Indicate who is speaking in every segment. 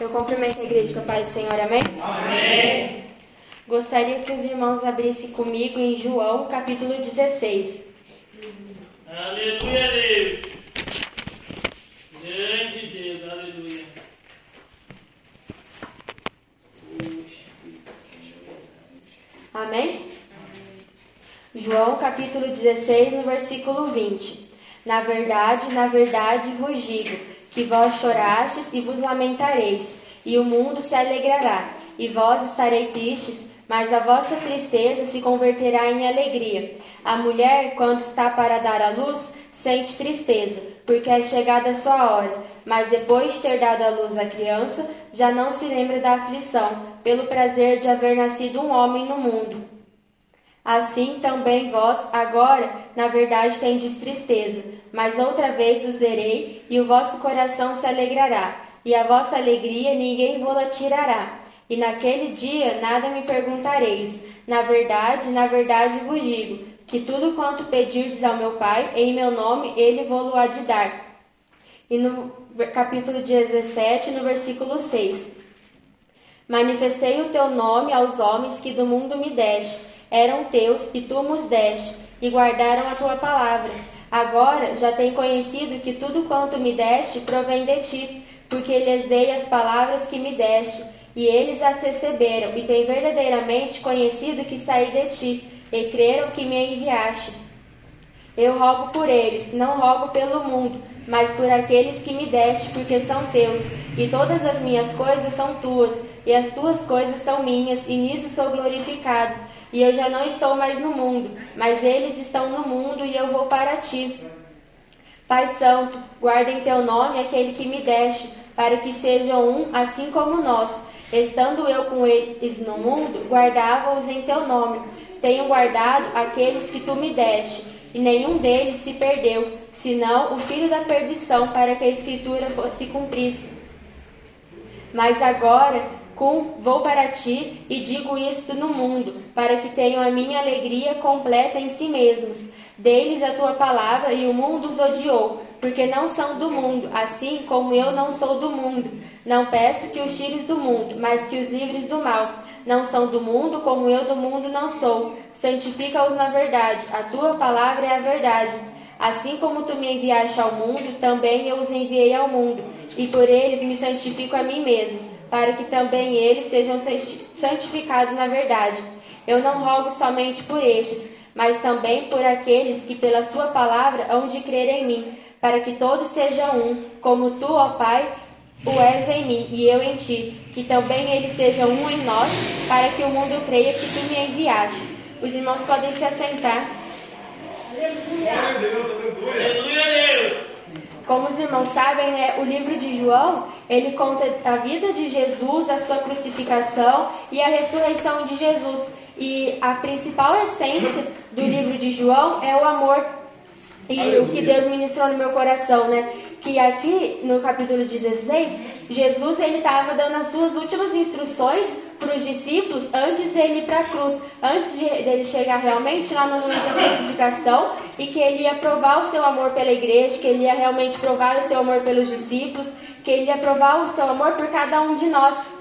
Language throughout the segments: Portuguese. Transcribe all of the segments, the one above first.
Speaker 1: Eu cumprimento a igreja com a paz do Senhor, amém?
Speaker 2: Amém.
Speaker 1: Gostaria que os irmãos abrissem comigo em João, capítulo 16.
Speaker 2: Aleluia, Deus. Grande Deus, aleluia.
Speaker 1: Amém? João capítulo 16, no versículo 20. Na verdade, na verdade vos digo, que vós chorastes e vos lamentareis, e o mundo se alegrará, e vós estareis tristes, mas a vossa tristeza se converterá em alegria. A mulher, quando está para dar à luz, sente tristeza, porque é chegada a sua hora, mas depois de ter dado à luz a criança, já não se lembra da aflição, pelo prazer de haver nascido um homem no mundo. Assim também vós, agora, na verdade, tendes tristeza, mas outra vez os verei, e o vosso coração se alegrará, e a vossa alegria ninguém vô-la tirará. E naquele dia nada me perguntareis. Na verdade, na verdade vos digo, que tudo quanto pedirdes ao meu Pai, em meu nome, ele há de dar. E no capítulo 17, no versículo 6. Manifestei o teu nome aos homens que do mundo me deste eram teus e tu nos deste, e guardaram a tua palavra. Agora já têm conhecido que tudo quanto me deste provém de ti, porque lhes dei as palavras que me deste, e eles as receberam, e têm verdadeiramente conhecido que saí de ti, e creram que me enviaste. Eu rogo por eles, não rogo pelo mundo, mas por aqueles que me deste, porque são teus, e todas as minhas coisas são tuas, e as tuas coisas são minhas, e nisso sou glorificado. E eu já não estou mais no mundo, mas eles estão no mundo, e eu vou para ti. Pai Santo, guarda em teu nome aquele que me deste, para que sejam um, assim como nós. Estando eu com eles no mundo, guardava-os em teu nome. Tenho guardado aqueles que tu me deste, e nenhum deles se perdeu, senão o filho da perdição, para que a Escritura fosse cumprisse. Mas agora vou para ti e digo isto no mundo, para que tenham a minha alegria completa em si mesmos. Deles a tua palavra e o mundo os odiou, porque não são do mundo, assim como eu não sou do mundo. Não peço que os tires do mundo, mas que os livres do mal. Não são do mundo, como eu do mundo não sou. Santifica-os na verdade, a tua palavra é a verdade. Assim como tu me enviaste ao mundo, também eu os enviei ao mundo, e por eles me santifico a mim mesmo para que também eles sejam santificados na verdade. Eu não rogo somente por estes, mas também por aqueles que pela sua palavra hão de crer em mim, para que todos sejam um, como tu, ó Pai, o és em mim e eu em ti, que também eles sejam um em nós, para que o mundo creia que tu me enviaste. Os irmãos podem se assentar.
Speaker 2: Aleluia, Aleluia Deus.
Speaker 1: Como os irmãos sabem, né, o livro de João, ele conta a vida de Jesus, a sua crucificação e a ressurreição de Jesus. E a principal essência do livro de João é o amor e Aleluia. o que Deus ministrou no meu coração, né? Que aqui no capítulo 16, Jesus ele estava dando as suas últimas instruções para os discípulos antes de ele ir para a cruz, antes de ele chegar realmente lá no momento da crucificação e que ele ia provar o seu amor pela igreja, que ele ia realmente provar o seu amor pelos discípulos, que ele ia provar o seu amor por cada um de nós.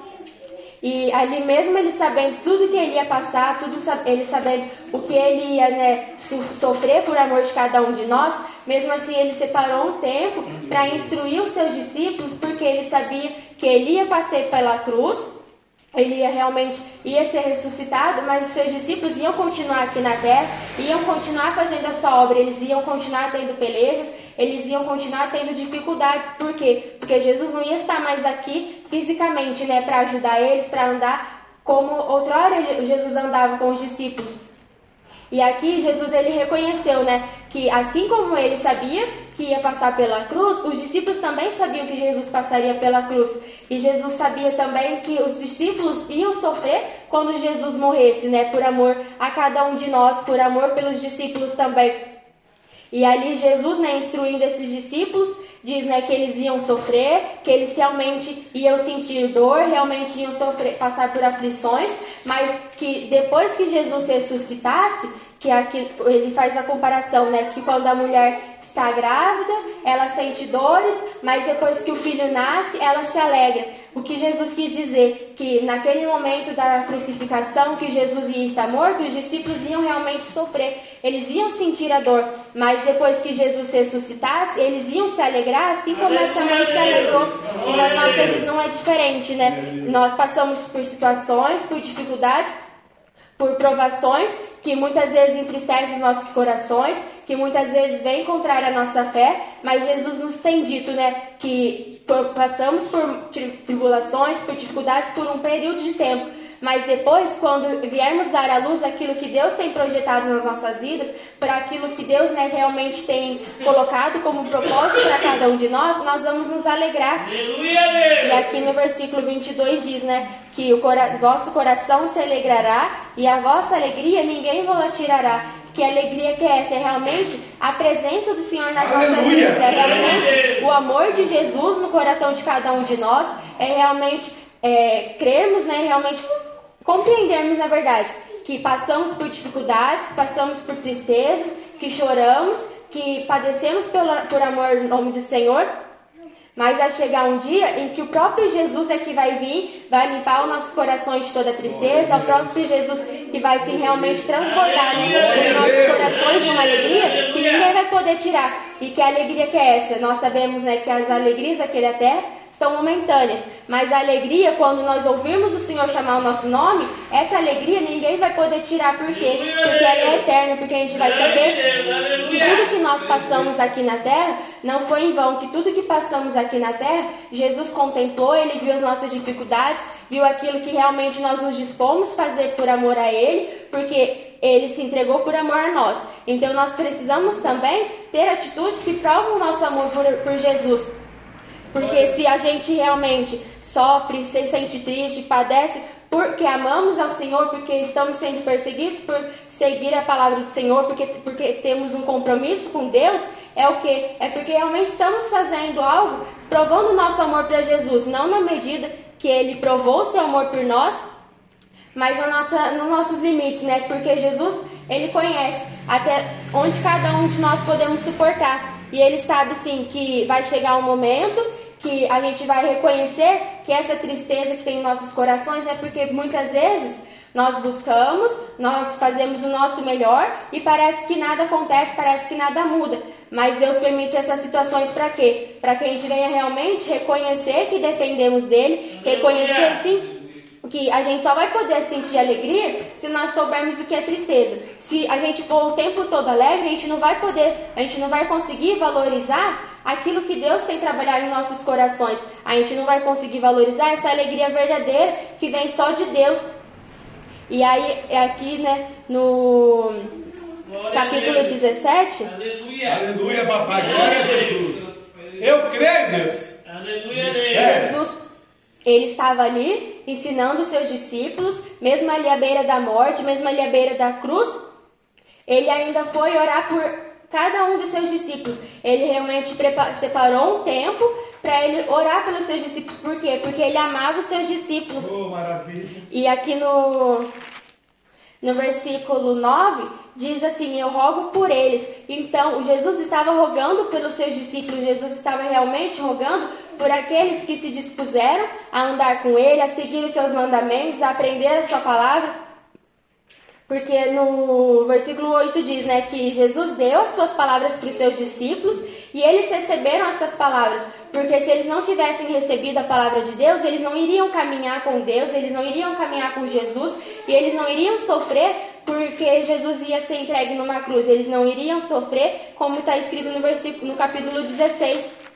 Speaker 1: E ali mesmo ele sabendo tudo que ele ia passar, tudo ele sabendo o que ele ia né, sofrer por amor de cada um de nós, mesmo assim ele separou um tempo para instruir os seus discípulos, porque ele sabia que ele ia passar pela cruz, ele ia realmente ia ser ressuscitado, mas os seus discípulos iam continuar aqui na terra, iam continuar fazendo a sua obra, eles iam continuar tendo pelejas, eles iam continuar tendo dificuldades. Por quê? Porque Jesus não ia estar mais aqui fisicamente, né, para ajudar eles, para andar como outrora Jesus andava com os discípulos. E aqui Jesus ele reconheceu, né, que assim como ele sabia que ia passar pela cruz, os discípulos também sabiam que Jesus passaria pela cruz. E Jesus sabia também que os discípulos iam sofrer quando Jesus morresse, né, por amor a cada um de nós, por amor pelos discípulos também. E ali Jesus, né, instruindo esses discípulos, diz né, que eles iam sofrer, que eles realmente iam sentir dor, realmente iam sofrer, passar por aflições, mas que depois que Jesus ressuscitasse, que aqui ele faz a comparação, né, que quando a mulher está grávida, ela sente dores, mas depois que o filho nasce, ela se alegra. O que Jesus quis dizer que naquele momento da crucificação, que Jesus ia estar morto, os discípulos iam realmente sofrer, eles iam sentir a dor, mas depois que Jesus ressuscitasse, eles iam se alegrar, assim como essa mãe se alegrou. E nas nossas vidas não é diferente, né? Nós passamos por situações, por dificuldades, por provações que muitas vezes entristecem os nossos corações, que muitas vezes vem contrária à nossa fé, mas Jesus nos tem dito, né, que passamos por tribulações, por dificuldades por um período de tempo, mas depois, quando viermos dar à luz aquilo que Deus tem projetado nas nossas vidas, para aquilo que Deus né, realmente tem colocado como propósito para cada um de nós, nós vamos nos alegrar.
Speaker 2: Aleluia,
Speaker 1: E aqui no versículo 22 diz, né, que o cora vosso coração se alegrará e a vossa alegria ninguém vos tirará. Que alegria que é essa? É realmente a presença do Senhor nas nossas vidas, é realmente o amor de Jesus no coração de cada um de nós, é realmente é, crermos, né, realmente compreendermos na verdade que passamos por dificuldades, que passamos por tristezas, que choramos, que padecemos pela, por amor no nome do Senhor, mas vai chegar um dia em que o próprio Jesus é que vai vir, vai limpar os nossos corações de toda tristeza, o próprio Jesus que vai se realmente transbordar né, os nossos corações de uma alegria que ninguém vai poder tirar. E que alegria que é essa? Nós sabemos né, que as alegrias aqui da terra são momentâneas, mas a alegria, quando nós ouvirmos o Senhor chamar o nosso nome, essa alegria ninguém vai poder tirar, por quê? Porque ela é eterna, porque a gente vai saber que tudo que nós passamos aqui na terra não foi em vão, que tudo que passamos aqui na terra, Jesus contemplou, ele viu as nossas dificuldades, viu aquilo que realmente nós nos dispomos fazer por amor a ele, porque ele se entregou por amor a nós. Então nós precisamos também ter atitudes que provam o nosso amor por, por Jesus. Porque se a gente realmente sofre, se sente triste, padece, porque amamos ao Senhor, porque estamos sendo perseguidos por seguir a palavra do Senhor, porque, porque temos um compromisso com Deus, é o que? É porque realmente estamos fazendo algo provando o nosso amor para Jesus, não na medida que Ele provou o seu amor por nós, mas na nossa, nos nossos limites, né? Porque Jesus, Ele conhece até onde cada um de nós podemos suportar. E Ele sabe, sim, que vai chegar um momento que a gente vai reconhecer que essa tristeza que tem em nossos corações é porque muitas vezes nós buscamos, nós fazemos o nosso melhor e parece que nada acontece, parece que nada muda. Mas Deus permite essas situações para quê? Para que a gente venha realmente reconhecer que dependemos dele, reconhecer sim que a gente só vai poder sentir alegria se nós soubermos o que é tristeza. Se a gente for o tempo todo alegre, a gente não vai poder, a gente não vai conseguir valorizar aquilo que Deus tem trabalhado em nossos corações. A gente não vai conseguir valorizar essa alegria verdadeira que vem só de Deus. E aí, é aqui, né, no capítulo 17,
Speaker 2: Aleluia.
Speaker 3: Aleluia, papai. Glória a Jesus. Eu creio, Deus.
Speaker 2: Aleluia, Deus.
Speaker 3: É.
Speaker 1: Jesus, ele estava ali ensinando os seus discípulos, mesmo ali à beira da morte, mesmo ali à beira da cruz, ele ainda foi orar por cada um dos seus discípulos. Ele realmente separou um tempo para ele orar pelos seus discípulos. Por quê? Porque ele amava os seus discípulos.
Speaker 3: Oh, maravilha.
Speaker 1: E aqui no, no versículo 9 diz assim: Eu rogo por eles. Então, Jesus estava rogando pelos seus discípulos, Jesus estava realmente rogando por aqueles que se dispuseram a andar com ele, a seguir os seus mandamentos, a aprender a sua palavra. Porque no versículo 8 diz, né, que Jesus deu as suas palavras para os seus discípulos e eles receberam essas palavras. Porque se eles não tivessem recebido a palavra de Deus, eles não iriam caminhar com Deus, eles não iriam caminhar com Jesus e eles não iriam sofrer porque Jesus ia ser entregue numa cruz. Eles não iriam sofrer, como está escrito no versículo, no capítulo 16.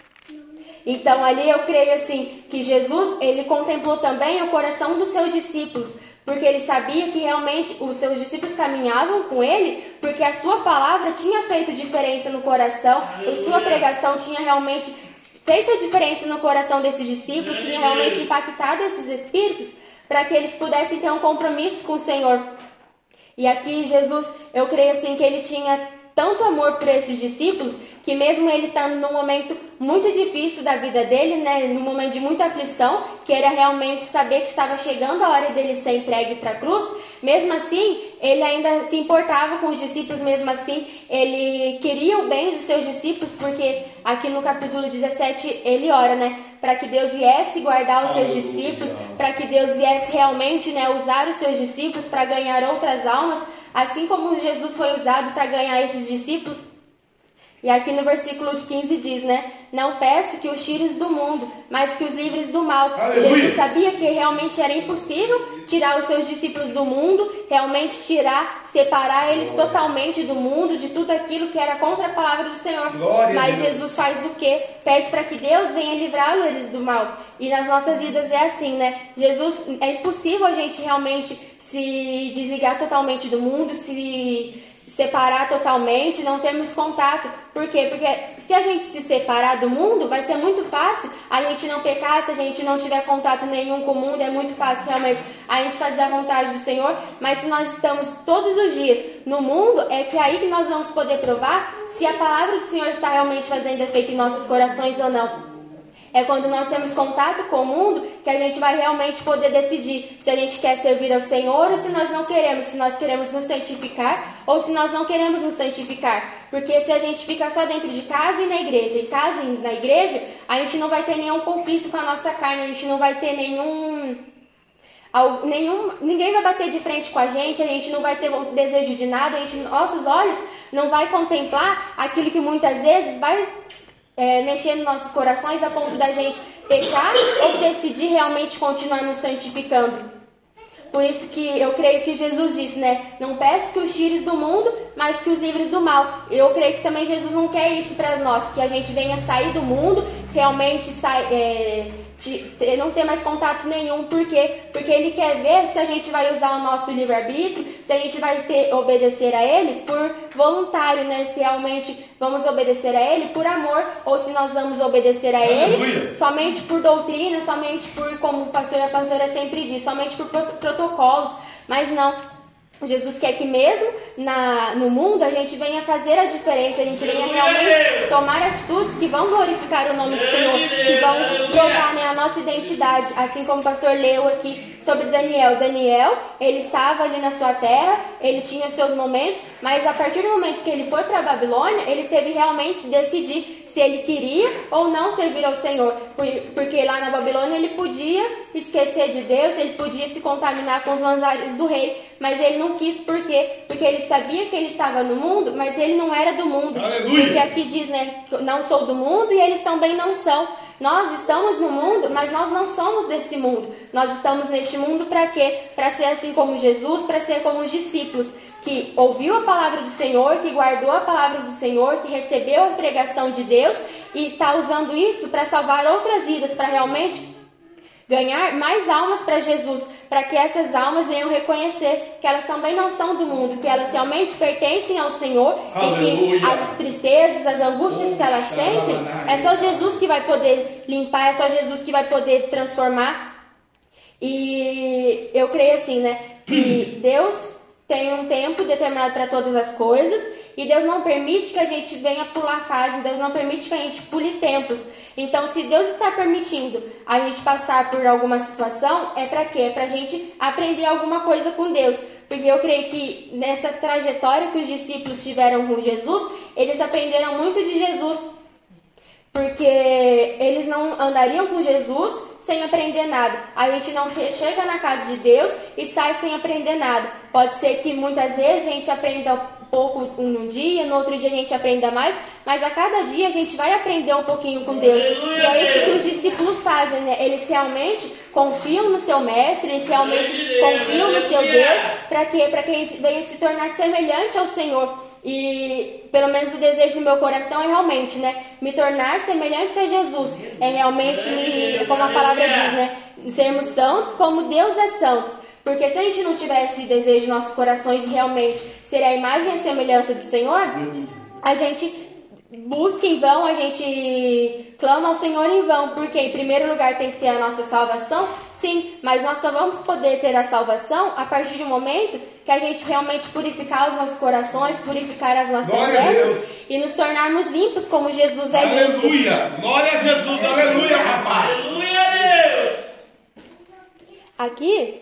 Speaker 1: Então ali eu creio assim que Jesus ele contemplou também o coração dos seus discípulos, porque ele sabia que realmente os seus discípulos caminhavam com ele, porque a sua palavra tinha feito diferença no coração, a sua pregação tinha realmente feito a diferença no coração desses discípulos, tinha realmente impactado esses espíritos para que eles pudessem ter um compromisso com o Senhor. E aqui Jesus, eu creio assim que ele tinha tanto amor por esses discípulos que mesmo ele estando num momento muito difícil da vida dele, né, num momento de muita aflição, que era realmente saber que estava chegando a hora dele ser entregue para a cruz, mesmo assim, ele ainda se importava com os discípulos, mesmo assim, ele queria o bem dos seus discípulos, porque aqui no capítulo 17 ele ora, né, para que Deus viesse guardar os seus discípulos, para que Deus viesse realmente, né, usar os seus discípulos para ganhar outras almas, assim como Jesus foi usado para ganhar esses discípulos. E aqui no versículo 15 diz, né? Não peço que os tires do mundo, mas que os livres do mal.
Speaker 3: Aleluia.
Speaker 1: Jesus sabia que realmente era impossível tirar os seus discípulos do mundo, realmente tirar, separar eles totalmente do mundo, de tudo aquilo que era contra a palavra do Senhor.
Speaker 3: Glória
Speaker 1: mas. Jesus faz o quê? Pede para que Deus venha livrá-los eles do mal. E nas nossas vidas é assim, né? Jesus, é impossível a gente realmente se desligar totalmente do mundo, se separar totalmente, não termos contato. Por quê? Porque se a gente se separar do mundo, vai ser muito fácil a gente não pecar, se a gente não tiver contato nenhum com o mundo, é muito fácil realmente a gente fazer a vontade do Senhor. Mas se nós estamos todos os dias no mundo, é que é aí que nós vamos poder provar se a palavra do Senhor está realmente fazendo efeito em nossos corações ou não. É quando nós temos contato com o mundo que a gente vai realmente poder decidir se a gente quer servir ao Senhor ou se nós não queremos, se nós queremos nos santificar ou se nós não queremos nos santificar. Porque se a gente fica só dentro de casa e na igreja, e casa e na igreja, a gente não vai ter nenhum conflito com a nossa carne, a gente não vai ter nenhum Nenhum, ninguém vai bater de frente com a gente, a gente não vai ter desejo de nada, a gente, nossos olhos não vai contemplar aquilo que muitas vezes vai é, mexer nos nossos corações a ponto da gente pecar ou decidir realmente continuar nos santificando. Por isso que eu creio que Jesus disse, né? Não peço que os tires do mundo, mas que os livres do mal. Eu creio que também Jesus não quer isso para nós, que a gente venha sair do mundo, realmente sai, é, de- não ter mais contato nenhum. Por quê? Porque Ele quer ver se a gente vai usar o nosso livre-arbítrio, se a gente vai ter, obedecer a Ele por voluntário, né? Se realmente vamos obedecer a Ele por amor, ou se nós vamos obedecer a Ele
Speaker 3: Aleluia.
Speaker 1: somente por doutrina, somente por, como o pastor e a pastora sempre diz, somente por pro- protocolos, mas não. Jesus quer que mesmo na, no mundo a gente venha fazer a diferença, a gente venha realmente tomar atitudes que vão glorificar o nome do Senhor, que vão provar né, a nossa identidade, assim como o pastor leu aqui sobre Daniel. Daniel, ele estava ali na sua terra, ele tinha seus momentos, mas a partir do momento que ele foi para a Babilônia, ele teve realmente de decidir se ele queria ou não servir ao Senhor, Por- porque lá na Babilônia ele podia esquecer de Deus, ele podia se contaminar com os manjares do rei, mas ele não quis, por quê? Porque ele sabia que ele estava no mundo, mas ele não era do mundo.
Speaker 3: Aleluia.
Speaker 1: Porque aqui diz, né, não sou do mundo e eles também não são. Nós estamos no mundo, mas nós não somos desse mundo. Nós estamos neste mundo para quê? Para ser assim como Jesus, para ser como os discípulos que ouviu a palavra do Senhor, que guardou a palavra do Senhor, que recebeu a pregação de Deus e está usando isso para salvar outras vidas, para realmente ganhar mais almas para Jesus, para que essas almas venham reconhecer que elas também não são do mundo, que elas realmente pertencem ao Senhor e
Speaker 3: Aleluia.
Speaker 1: que as tristezas, as angústias que elas sentem, é só Jesus que vai poder limpar, é só Jesus que vai poder transformar. E eu creio assim, né, que Deus tem um tempo determinado para todas as coisas e Deus não permite que a gente venha pular fase, Deus não permite que a gente pule tempos. Então, se Deus está permitindo a gente passar por alguma situação, é para quê? É para a gente aprender alguma coisa com Deus. Porque eu creio que nessa trajetória que os discípulos tiveram com Jesus, eles aprenderam muito de Jesus porque eles não andariam com Jesus sem aprender nada. A gente não che- chega na casa de Deus e sai sem aprender nada. Pode ser que muitas vezes a gente aprenda pouco num dia, no outro dia a gente aprenda mais, mas a cada dia a gente vai aprender um pouquinho com Deus. E é isso que os discípulos fazem, né? Eles realmente confiam no seu mestre, eles realmente confiam no seu Deus, para quê? Para que a gente venha se tornar semelhante ao Senhor. E pelo menos o desejo do meu coração é realmente, né, me tornar semelhante a Jesus. É realmente me, como a palavra diz, né, sermos santos como Deus é santo. Porque se a gente não tiver esse desejo em nossos corações de realmente ser a imagem e semelhança do Senhor, a gente busca em vão, a gente clama ao Senhor em vão, porque em primeiro lugar tem que ter a nossa salvação, Sim, mas nós só vamos poder ter a salvação a partir do momento que a gente realmente purificar os nossos corações, purificar as nossas
Speaker 3: Glória
Speaker 1: vestes e nos tornarmos limpos como Jesus é limpo.
Speaker 3: Aleluia. Glória a Jesus. Aleluia, papai.
Speaker 2: Aleluia a Deus.
Speaker 1: Aqui,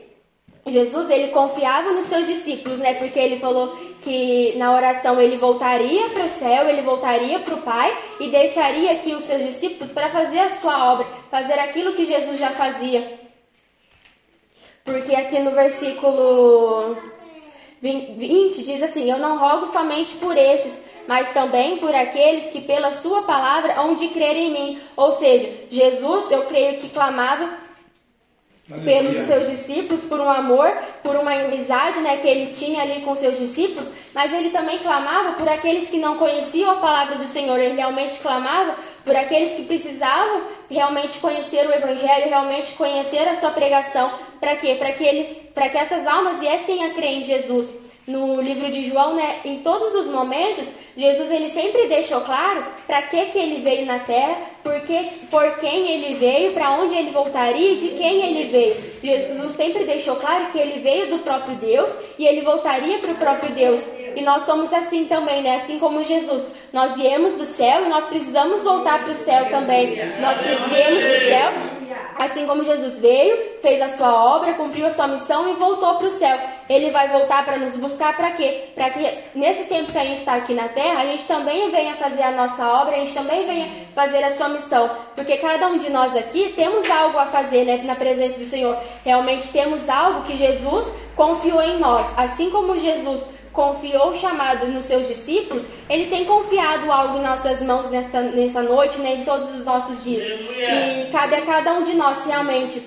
Speaker 1: Jesus ele confiava nos seus discípulos, né? Porque ele falou que na oração ele voltaria para o céu, ele voltaria para o Pai e deixaria aqui os seus discípulos para fazer a sua obra, fazer aquilo que Jesus já fazia. Porque aqui no versículo 20 diz assim: Eu não rogo somente por estes, mas também por aqueles que pela sua palavra hão de crer em mim. Ou seja, Jesus, eu creio que clamava pelos seus discípulos, por um amor, por uma amizade né, que ele tinha ali com seus discípulos, mas ele também clamava por aqueles que não conheciam a palavra do Senhor, ele realmente clamava por aqueles que precisavam realmente conhecer o Evangelho, realmente conhecer a sua pregação, para quê? Para que, ele, que essas almas viessem a crer em Jesus. No livro de João, né, em todos os momentos, Jesus ele sempre deixou claro para que, que ele veio na terra, por, que, por quem ele veio, para onde ele voltaria e de quem ele veio. Jesus sempre deixou claro que ele veio do próprio Deus e ele voltaria para o próprio Deus. E nós somos assim também, né? Assim como Jesus. Nós viemos do céu e nós precisamos voltar para o céu também. Nós viemos do céu Assim como Jesus veio, fez a sua obra, cumpriu a sua missão e voltou para o céu. Ele vai voltar para nos buscar para quê? Para que nesse tempo que a gente está aqui na terra, a gente também venha fazer a nossa obra, a gente também venha fazer a sua missão. Porque cada um de nós aqui temos algo a fazer né, na presença do Senhor. Realmente temos algo que Jesus confiou em nós. Assim como Jesus confiou o chamado nos seus discípulos, ele tem confiado algo em nossas mãos nesta, nessa noite, né, em todos os nossos dias. E cabe a cada um de nós realmente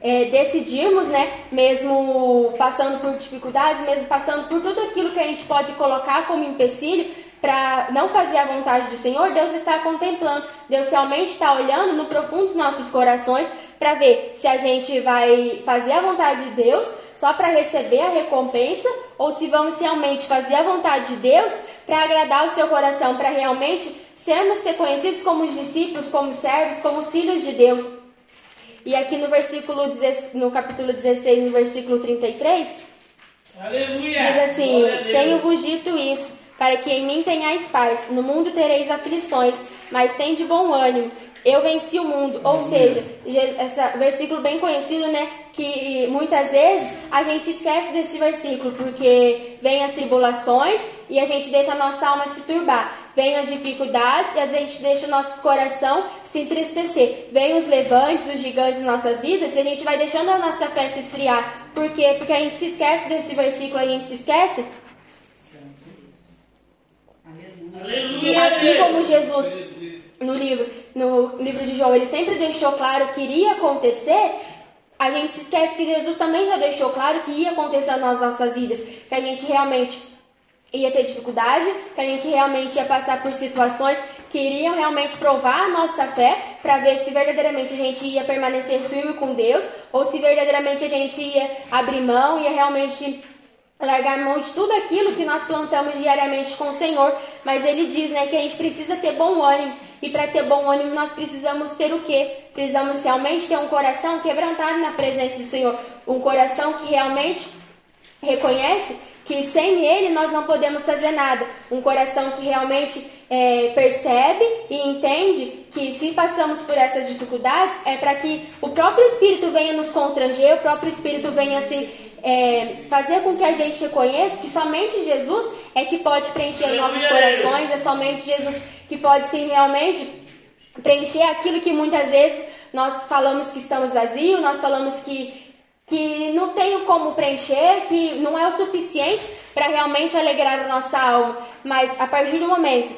Speaker 1: é, decidirmos, né, mesmo passando por dificuldades, mesmo passando por tudo aquilo que a gente pode colocar como empecilho para não fazer a vontade do Senhor, Deus está contemplando, Deus realmente está olhando no profundo dos nossos corações para ver se a gente vai fazer a vontade de Deus só para receber a recompensa ou se vamos realmente fazer a vontade de Deus para agradar o seu coração, para realmente sermos reconhecidos como os discípulos, como servos, como os filhos de Deus. E aqui no versículo 16 no capítulo 16, no versículo 33,
Speaker 2: Aleluia.
Speaker 1: diz assim. Tenho-vos dito isso, para que em mim tenhais paz. No mundo tereis aflições, mas tem de bom ânimo. Eu venci o mundo. Ou seja, esse versículo bem conhecido, né? Que muitas vezes a gente esquece desse versículo, porque vem as tribulações e a gente deixa a nossa alma se turbar. Vem as dificuldades e a gente deixa o nosso coração se entristecer. Vem os levantes, os gigantes em nossas vidas e a gente vai deixando a nossa fé se esfriar. Por quê? Porque a gente se esquece desse versículo, a gente se esquece que assim como Jesus no livro, no livro de João, ele sempre deixou claro que iria acontecer, a gente se esquece que Jesus também já deixou claro que ia acontecer nas nossas vidas, que a gente realmente ia ter dificuldade, que a gente realmente ia passar por situações que iriam realmente provar a nossa fé para ver se verdadeiramente a gente ia permanecer firme com Deus ou se verdadeiramente a gente ia abrir mão, ia realmente largar mão de tudo aquilo que nós plantamos diariamente com o Senhor, mas ele diz, né, que a gente precisa ter bom ânimo. E para ter bom ânimo, nós precisamos ter o quê? Precisamos realmente ter um coração quebrantado na presença do Senhor, um coração que realmente reconhece que sem ele nós não podemos fazer nada. Um coração que realmente é, percebe e entende que se passamos por essas dificuldades é para que o próprio Espírito venha nos constranger, o próprio Espírito venha se é, fazer com que a gente reconheça que somente Jesus é que pode preencher os nossos
Speaker 2: Aleluia.
Speaker 1: corações, é somente Jesus que pode sim realmente preencher aquilo que muitas vezes nós falamos que estamos vazios, nós falamos que que não tenho como preencher, que não é o suficiente para realmente alegrar a nossa alma. Mas a partir do momento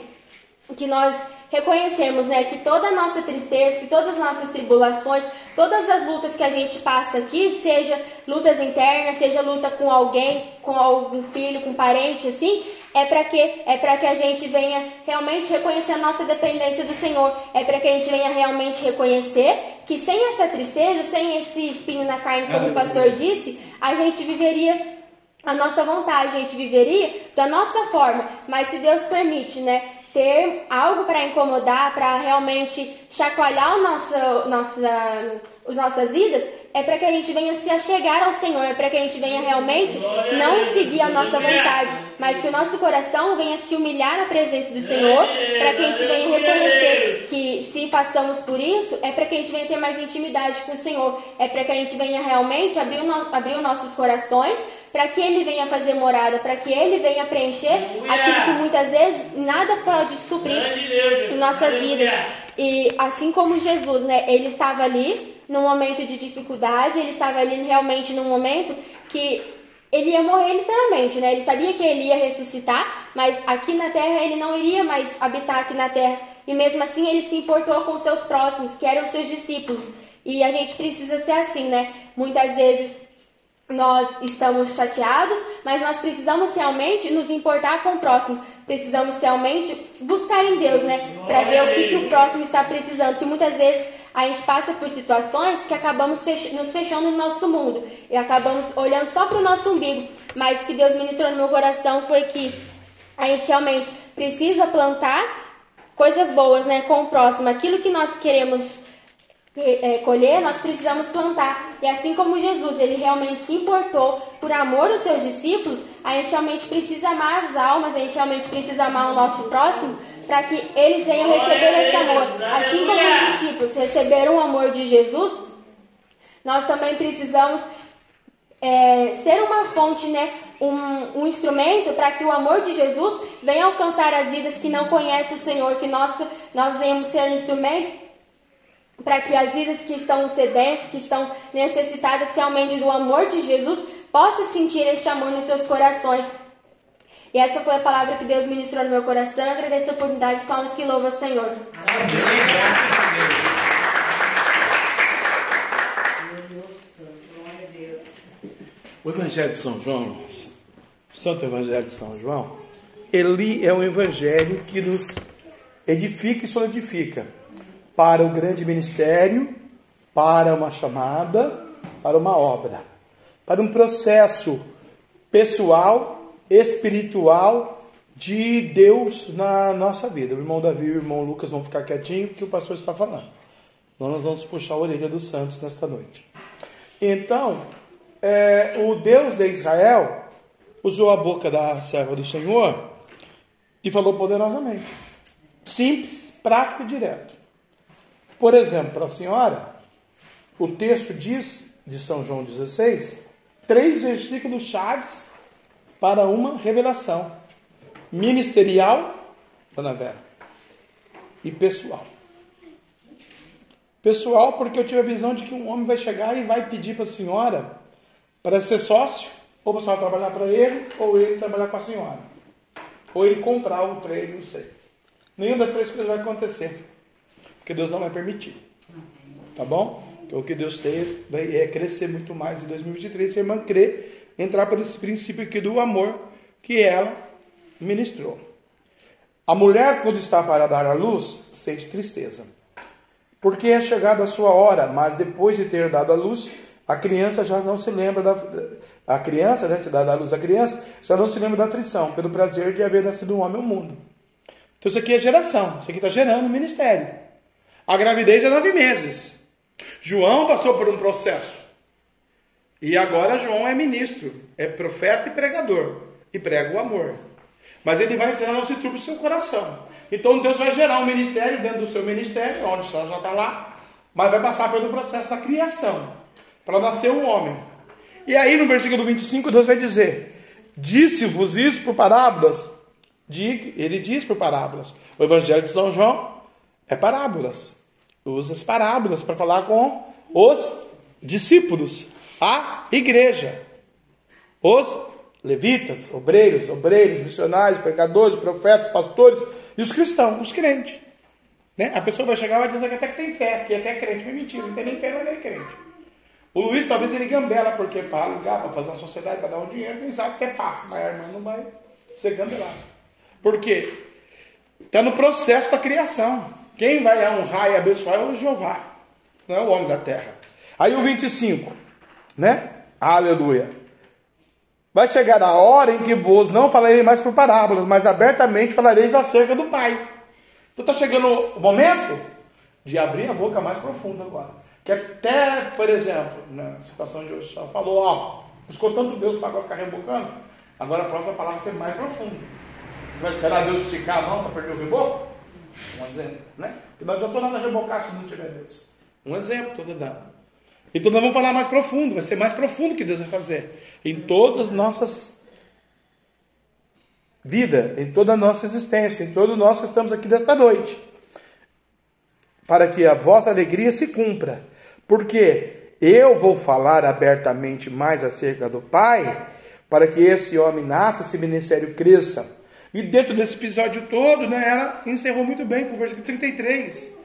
Speaker 1: que nós reconhecemos, né, que toda a nossa tristeza, que todas as nossas tribulações, todas as lutas que a gente passa aqui, seja lutas internas, seja luta com alguém, com algum filho, com parente, assim, é para que é para que a gente venha realmente reconhecer a nossa dependência do Senhor, é para que a gente venha realmente reconhecer que sem essa tristeza, sem esse espinho na carne, como o pastor disse, a gente viveria a nossa vontade, a gente viveria da nossa forma. Mas se Deus permite, né, ter algo para incomodar, para realmente chacoalhar o nosso, nossa, as nossas vidas, é para que a gente venha se achegar ao Senhor, é para que a gente venha realmente não seguir a nossa vontade, mas que o nosso coração venha se humilhar na presença do Senhor, para que a gente venha reconhecer que se passamos por isso, é para que a gente venha ter mais intimidade com o Senhor, é para que a gente venha realmente abrir, o no, abrir os nossos corações para que ele venha fazer morada, para que ele venha preencher aquilo que muitas vezes nada pode suprir em nossas vidas. E assim como Jesus, né, ele estava ali num momento de dificuldade, ele estava ali realmente num momento que ele ia morrer literalmente, né? Ele sabia que ele ia ressuscitar, mas aqui na terra ele não iria mais habitar aqui na terra. E mesmo assim ele se importou com seus próximos, que eram seus discípulos. E a gente precisa ser assim, né? Muitas vezes nós estamos chateados, mas nós precisamos realmente nos importar com o próximo. Precisamos realmente buscar em Deus, né? Para ver o que, que o próximo está precisando. Que muitas vezes a gente passa por situações que acabamos fech nos fechando no nosso mundo e acabamos olhando só para o nosso umbigo. Mas o que Deus ministrou no meu coração foi que a gente realmente precisa plantar coisas boas, né, com o próximo. Aquilo que nós queremos colher, nós precisamos plantar. E assim como Jesus, ele realmente se importou por amor aos seus discípulos, a gente realmente precisa amar as almas, a gente realmente precisa amar o nosso próximo, para que eles venham receber esse amor. Assim como os discípulos receberam o amor de Jesus, nós também precisamos é, ser uma fonte, né, um, um instrumento para que o amor de Jesus venha alcançar as vidas que não conhecem o Senhor, que nós, nós venhamos ser instrumentos para que as vidas que estão sedentas, que estão necessitadas realmente do amor de Jesus, possam sentir este amor nos seus corações. E essa foi a palavra que Deus ministrou no meu coração. Eu agradeço a oportunidade, palmas que louva o Senhor.
Speaker 3: O Evangelho de São João, Santo Evangelho de São João, ele é um evangelho que nos edifica e solidifica para o grande ministério, para uma chamada, para uma obra, para um processo pessoal, espiritual de Deus na nossa vida. O irmão Davi e o irmão Lucas vão ficar quietinhos porque o pastor está falando. Então nós vamos puxar a orelha dos santos nesta noite. Então, é, o Deus de Israel usou a boca da serva do Senhor e falou poderosamente. Simples, prático e direto. Por exemplo, para a senhora, o texto diz, de São João 16, três versículos chaves para uma revelação ministerial, Dona Vera, e pessoal. Pessoal, porque eu tive a visão de que um homem vai chegar e vai pedir para a senhora para ser sócio, ou para a senhora trabalhar para ele, ou ele trabalhar com a senhora. Ou ele comprar o trem, não sei. Nenhuma das três coisas vai acontecer porque Deus não vai permitir. Tá bom? Então, o que Deus tem é crescer muito mais em 2023, se a irmã crer, entrar para esse princípio aqui do amor que ela ministrou. A mulher, quando está para dar à luz, sente tristeza. Porque é chegada a sua hora, mas depois de ter dado à luz, a criança já não se lembra da. A criança, né, dada à luz a criança, já não se lembra da aflição, pelo prazer de haver nascido um homem ao mundo. Então isso aqui é geração, isso aqui está gerando um ministério. A gravidez é nove meses. João passou por um processo. E agora João é ministro, é profeta e pregador. E prega o amor. Mas ele vai ensinar não se turbe o seu coração. Então Deus vai gerar um ministério dentro do seu ministério, onde já está lá, mas vai passar pelo processo da criação, para nascer um homem. E aí no versículo 25 Deus vai dizer: Disse-vos isso por parábolas? Ele diz por parábolas. O Evangelho de São João é parábolas usa as parábolas para falar com os discípulos, a igreja, os levitas, obreiros, obreiros, missionários, pecadores, profetas, pastores e os cristãos, os crentes. Né? A pessoa vai chegar e vai dizer que até que tem fé, que até é crente, mas mentira, não tem nem fé, mas é crente. O Luiz talvez ele gambela, porque para alugar, para fazer uma sociedade, para dar um dinheiro, quem sabe até passa, mas a irmã não vai ser gambelada. Por quê? Está no processo da criação. Quem vai honrar e abençoar é o Jeová, não é o homem da terra. Aí o 25, né? Aleluia. Vai chegar a hora em que vos não falarei mais por parábolas, mas abertamente falareis acerca do Pai. Então está chegando o momento de abrir a boca mais profunda agora. Que até, por exemplo, na situação de hoje, falou, ó, buscou tanto Deus para agora ficar rebocando, agora a próxima palavra vai ser mais profunda. Você vai esperar Deus esticar a mão para perder o reboco? Um exemplo, né? Porque não adianta nada rebocar se não tiver Deus. Um exemplo estou dando. Então nós vamos falar mais profundo, vai ser mais profundo que Deus vai fazer em todas as nossas vida, em toda a nossa existência, em todo nós que estamos aqui desta noite, para que a vossa alegria se cumpra, porque eu vou falar abertamente mais acerca do Pai, para que esse homem nasça, esse ministério cresça. E dentro desse episódio todo, né, ela encerrou muito bem com o versículo 33.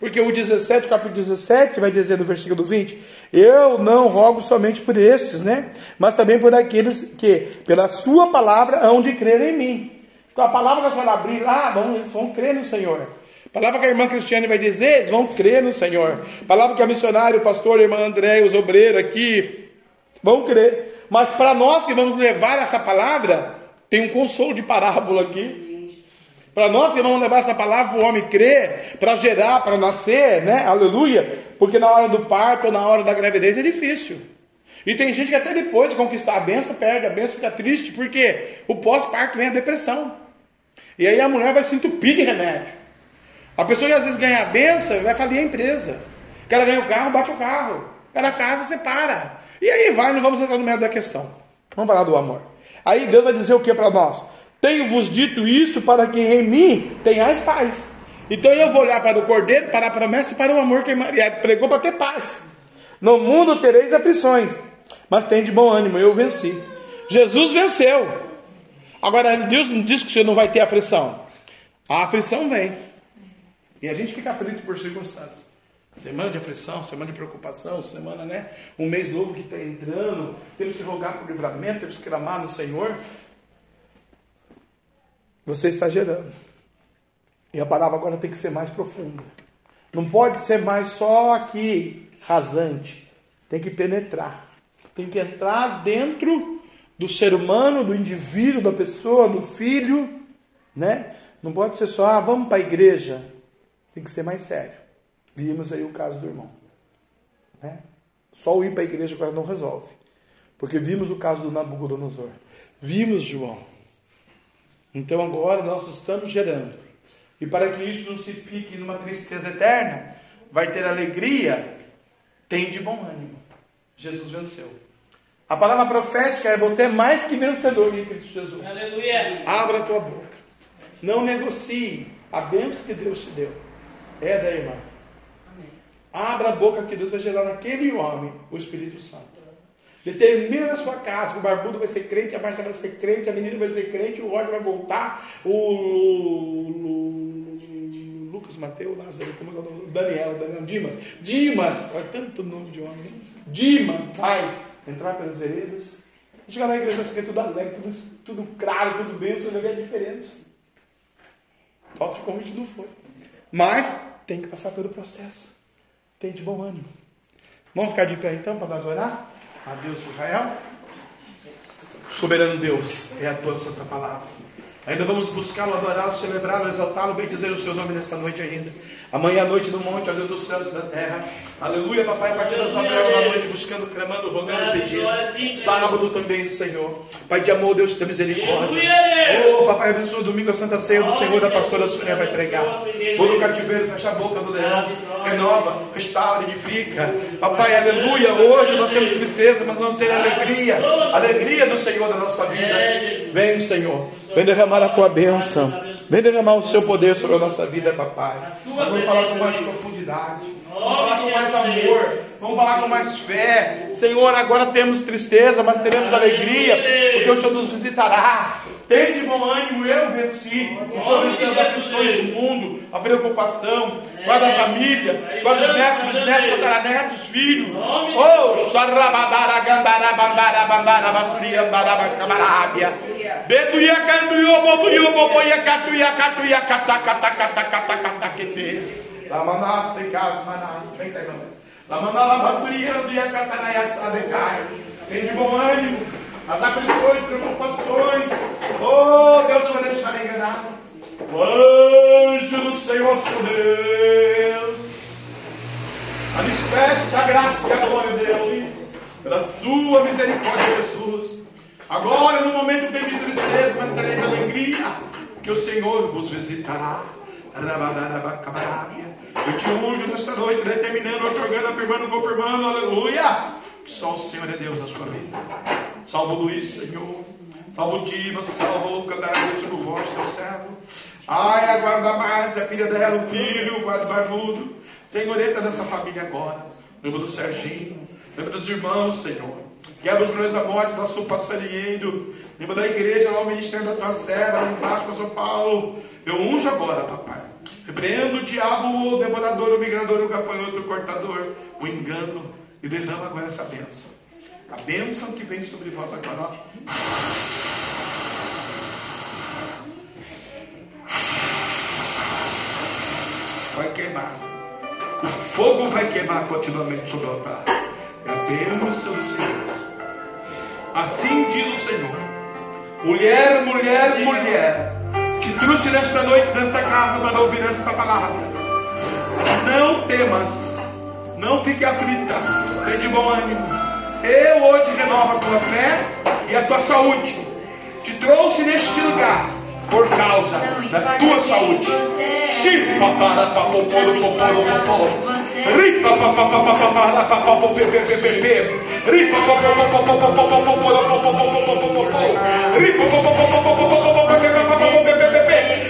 Speaker 3: Porque o 17, capítulo 17, vai dizer no versículo 20: Eu não rogo somente por estes, né? Mas também por aqueles que, pela Sua palavra, hão de crer em mim. Então a palavra que a senhora abrir lá, vão, eles vão crer no Senhor. A palavra que a irmã Cristiane vai dizer, eles vão crer no Senhor. A palavra que a missionária, o pastor, a irmã André, os obreiros aqui, vão crer. Mas para nós que vamos levar essa palavra, tem um consolo de parábola aqui. Para nós que vamos levar essa palavra para o homem crer, para gerar, para nascer, né? Aleluia. Porque na hora do parto ou na hora da gravidez é difícil. E tem gente que até depois de conquistar a benção, perde a benção, fica triste, porque o pós-parto vem a depressão. E aí a mulher vai se entupir de remédio. A pessoa que às vezes ganha a benção, vai falir a empresa. Que ela ganha o carro, bate o carro. Ela casa, separa. E aí vai, não vamos entrar no meio da questão. Vamos falar do amor. Aí Deus vai dizer o que para nós? Tenho-vos dito isso para que em mim tenhais paz. Então eu vou olhar para o cordeiro, para a promessa e para o amor que Maria pregou para ter paz. No mundo tereis aflições, mas tem de bom ânimo, eu venci. Jesus venceu. Agora, Deus não diz que você não vai ter aflição. A aflição vem. E a gente fica aflito por circunstâncias. Semana de aflição, semana de preocupação, semana, né? Um mês novo que está entrando. Temos que rogar por livramento, temos que clamar no Senhor você está gerando. E a palavra agora tem que ser mais profunda. Não pode ser mais só aqui, rasante. Tem que penetrar. Tem que entrar dentro do ser humano, do indivíduo, da pessoa, do filho, né? Não pode ser só, ah, vamos para a igreja. Tem que ser mais sério. Vimos aí o caso do irmão. Né? Só o ir para a igreja agora não resolve. Porque vimos o caso do Nabucodonosor. Vimos João. Então agora nós estamos gerando. E para que isso não se fique numa tristeza eterna, vai ter alegria, tem de bom ânimo. Jesus venceu. A palavra profética é você é mais que vencedor em Cristo Jesus.
Speaker 2: Aleluia.
Speaker 3: Abra a tua boca. Não negocie a bênção que Deus te deu. É da irmã. Abra a boca que Deus vai gerar naquele homem o Espírito Santo. Determina na sua casa o barbudo vai ser crente, a Marcia vai ser crente, a menina vai ser crente, o Roger vai voltar, o, o, o Lucas Mateus, Lázaro, como é o nome? Daniel, Daniel, Dimas. Dimas, olha tanto nome de homem, hein? Dimas vai entrar pelos veredas. Chegar na igreja, você quer tudo alegre, tudo, tudo claro, tudo bem, vai ver a diferença. Falta de convite não foi. Mas tem que passar pelo processo. Tem de bom ânimo. Vamos ficar de pé então para nós orar? a Deus de Israel? Soberano Deus, é a tua santa palavra. Ainda vamos buscá-lo, adorá-lo, celebrá-lo, exaltá-lo, bem dizer o seu nome nesta noite ainda. Amanhã à noite no monte, ó Deus dos céus e da terra. Aleluia, papai, a partir das nove horas da noite, buscando, clamando, rogando, pedindo. Sábado também, Senhor. Pai de amor, Deus te misericórdia. Oh, papai, abençoa domingo a Santa Ceia do Senhor, da pastora Sônia vai pregar. Vou no cativeiro, fecha a boca do leão. Renova, restaura, edifica. Papai, aleluia. Hoje nós temos tristeza, mas vamos ter alegria. Alegria do Senhor da nossa vida. Vem, Senhor. Vem derramar a tua bênção. Vem derramar o seu poder sobre a nossa vida, papai. Vamos falar com mais profundidade. Vamos falar com mais amor. Vamos falar com mais fé. Senhor, agora temos tristeza, mas teremos alegria, porque o Senhor nos visitará. Tem de bom ânimo, eu venci sobre as aflições do mundo, a preocupação, guarda a família, guarda os netos, os netos, tataranetos, filhos. Oh, xarabadara, gandara, bandara, bandara, basuria, bandara, camarábia. Betuia, cantuio, bobuio, boboia, catuia, catuia, cata, cata, cata, cata, cata, quete. Lamanas, tricas, manas, vem, Tailândia. Lamanala, basuria, dia, catanaya, sadecai. Tem de bom ânimo. As aflições, preocupações. Oh, Deus não vai deixar enganar. O anjo do Senhor, seu Deus, manifesta a graça e a glória dele, pela sua misericórdia, Jesus. Agora, no momento bem de tristeza, mas tereis alegria, que o Senhor vos visitará. Eu te unjo nesta noite, determinando, otorgando, afirmando, confirmando, aleluia. Só o Senhor é Deus na sua vida. Salva Luiz, Senhor. Salva o Diva, salva o Cantaragos do voz, teu servo. Ai, a guarda Márcia, a filha dela, o filho, o guarda barbudo. Senhor, entra nessa família agora. Lembra do Serginho, lembra dos irmãos, Senhor. Quebra os grões da morte, sua passarinheiro. Lembra da igreja, lá o ministério da tua serva, lá embaixo, São Paulo. Eu unjo agora, papai. Repreendo o diabo, o devorador, o migrador, o gafanhoto, o cortador, o engano. E derrama agora essa bênção. A bênção que vem sobre vós agora. Vai queimar. O fogo vai queimar continuamente sobre o altar. É a bênção do Senhor. Assim diz o Senhor. Mulher, mulher, mulher. Te trouxe nesta noite, nesta casa, para ouvir esta palavra. Não temas. Não fique aflita. Tem de bom ânimo. Eu hoje renovo a tua fé e a tua saúde. Te trouxe neste lugar por causa da tua saúde. Chipa para papopolo popolo popolo. Ripa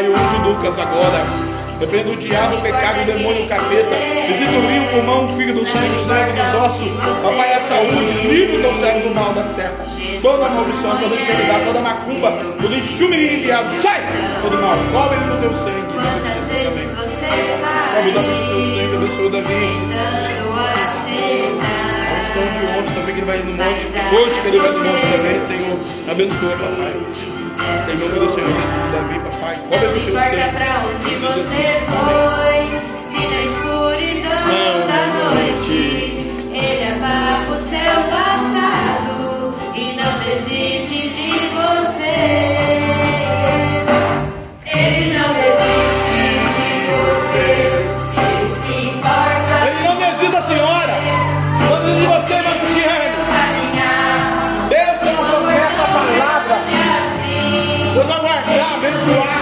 Speaker 3: Pai,
Speaker 1: o
Speaker 3: Lucas agora. Repreenda o diabo, o pecado, o demônio, o capeta. Visita o rio, o pulmão, o fígado, o sangue, os nervos, os ossos. Papai, a saúde. Livre o teu servo do mal da seta. Toda maldição, toda enfermidade, toda macumba, todo enxume enviado. Sai! Todo mal. Cobre no teu sangue. Cobre o
Speaker 1: cai,
Speaker 3: nome do teu sangue. Abençoe o Davi. unção de ontem também que ele vai no monte. Hoje que ele vai no monte também, Senhor. Abençoa, papai. Em nome do Senhor Jesus, Davi, papai. Cobre
Speaker 1: Não importa pra onde você foi, se na escuridão da noite ele apaga o seu passado e não desiste de você. Ele não desiste de você, ele se importa
Speaker 3: Ele não desiste da senhora. Não desiste de você,
Speaker 1: caminhar.
Speaker 3: Deus tem uma promessa, a palavra. Deus vai guardar, abençoar.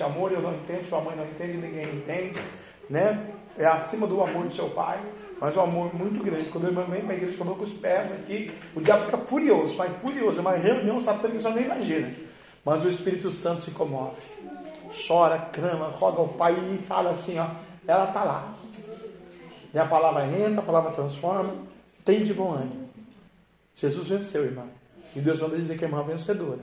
Speaker 3: Esse amor, eu não entendo, sua mãe não entende, ninguém entende, né? É acima do amor de seu pai, mas é um amor muito grande. Quando irmã vem para a igreja, coloca os pés aqui, o diabo fica furioso, mas furioso, é uma reunião satânica você nem imagina. Mas o Espírito Santo se comove, chora, clama, roga ao Pai e fala assim: ó, ela está lá. E a palavra entra, a palavra transforma, tem de bom ânimo. Jesus venceu, irmã. E Deus manda dizer que a irmã é vencedora.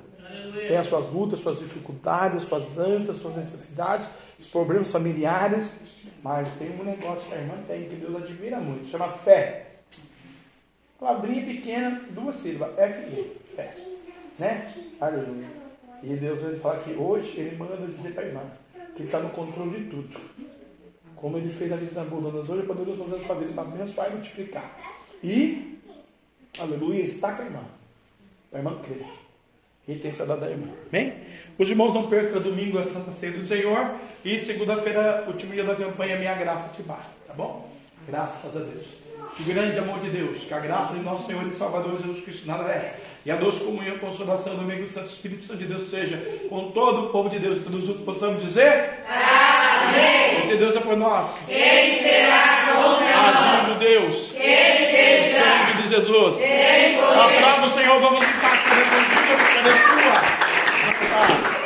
Speaker 3: Tem as suas lutas, suas dificuldades, suas ânsias, suas necessidades, os problemas familiares. Mas tem um negócio que a irmã tem que Deus admira muito, chama fé. Palavrinha pequena, duas sílabas, F-I, fé. Né? Aleluia. E Deus vai falar que hoje Ele manda dizer para a irmã que Ele está no controle de tudo. Como Ele fez a vida da Nabucodonosor, Ele pode Deus fazer a sua vida para abençoar e multiplicar. E, aleluia, está com a irmã. A irmã crê. E tem saudade da irmã. Amém? Os irmãos não percam domingo a Santa Ceia do Senhor. E segunda-feira, último dia da campanha, minha graça te basta. Tá bom? Graças a Deus. Que grande amor de Deus, que a graça de nosso Senhor e Salvador Jesus Cristo nada é. E a doce comunhão e consolação do amigo Santo Espírito Santo de Deus seja com todo o povo de Deus. Todos juntos possamos dizer: Amém. Se Deus é por nós,
Speaker 2: Quem será contra nós?
Speaker 3: agindo Deus,
Speaker 2: Quem
Speaker 3: em
Speaker 2: deixa?
Speaker 3: sangue de Jesus.
Speaker 2: Quem
Speaker 3: A palavra do Senhor, vamos Thanks.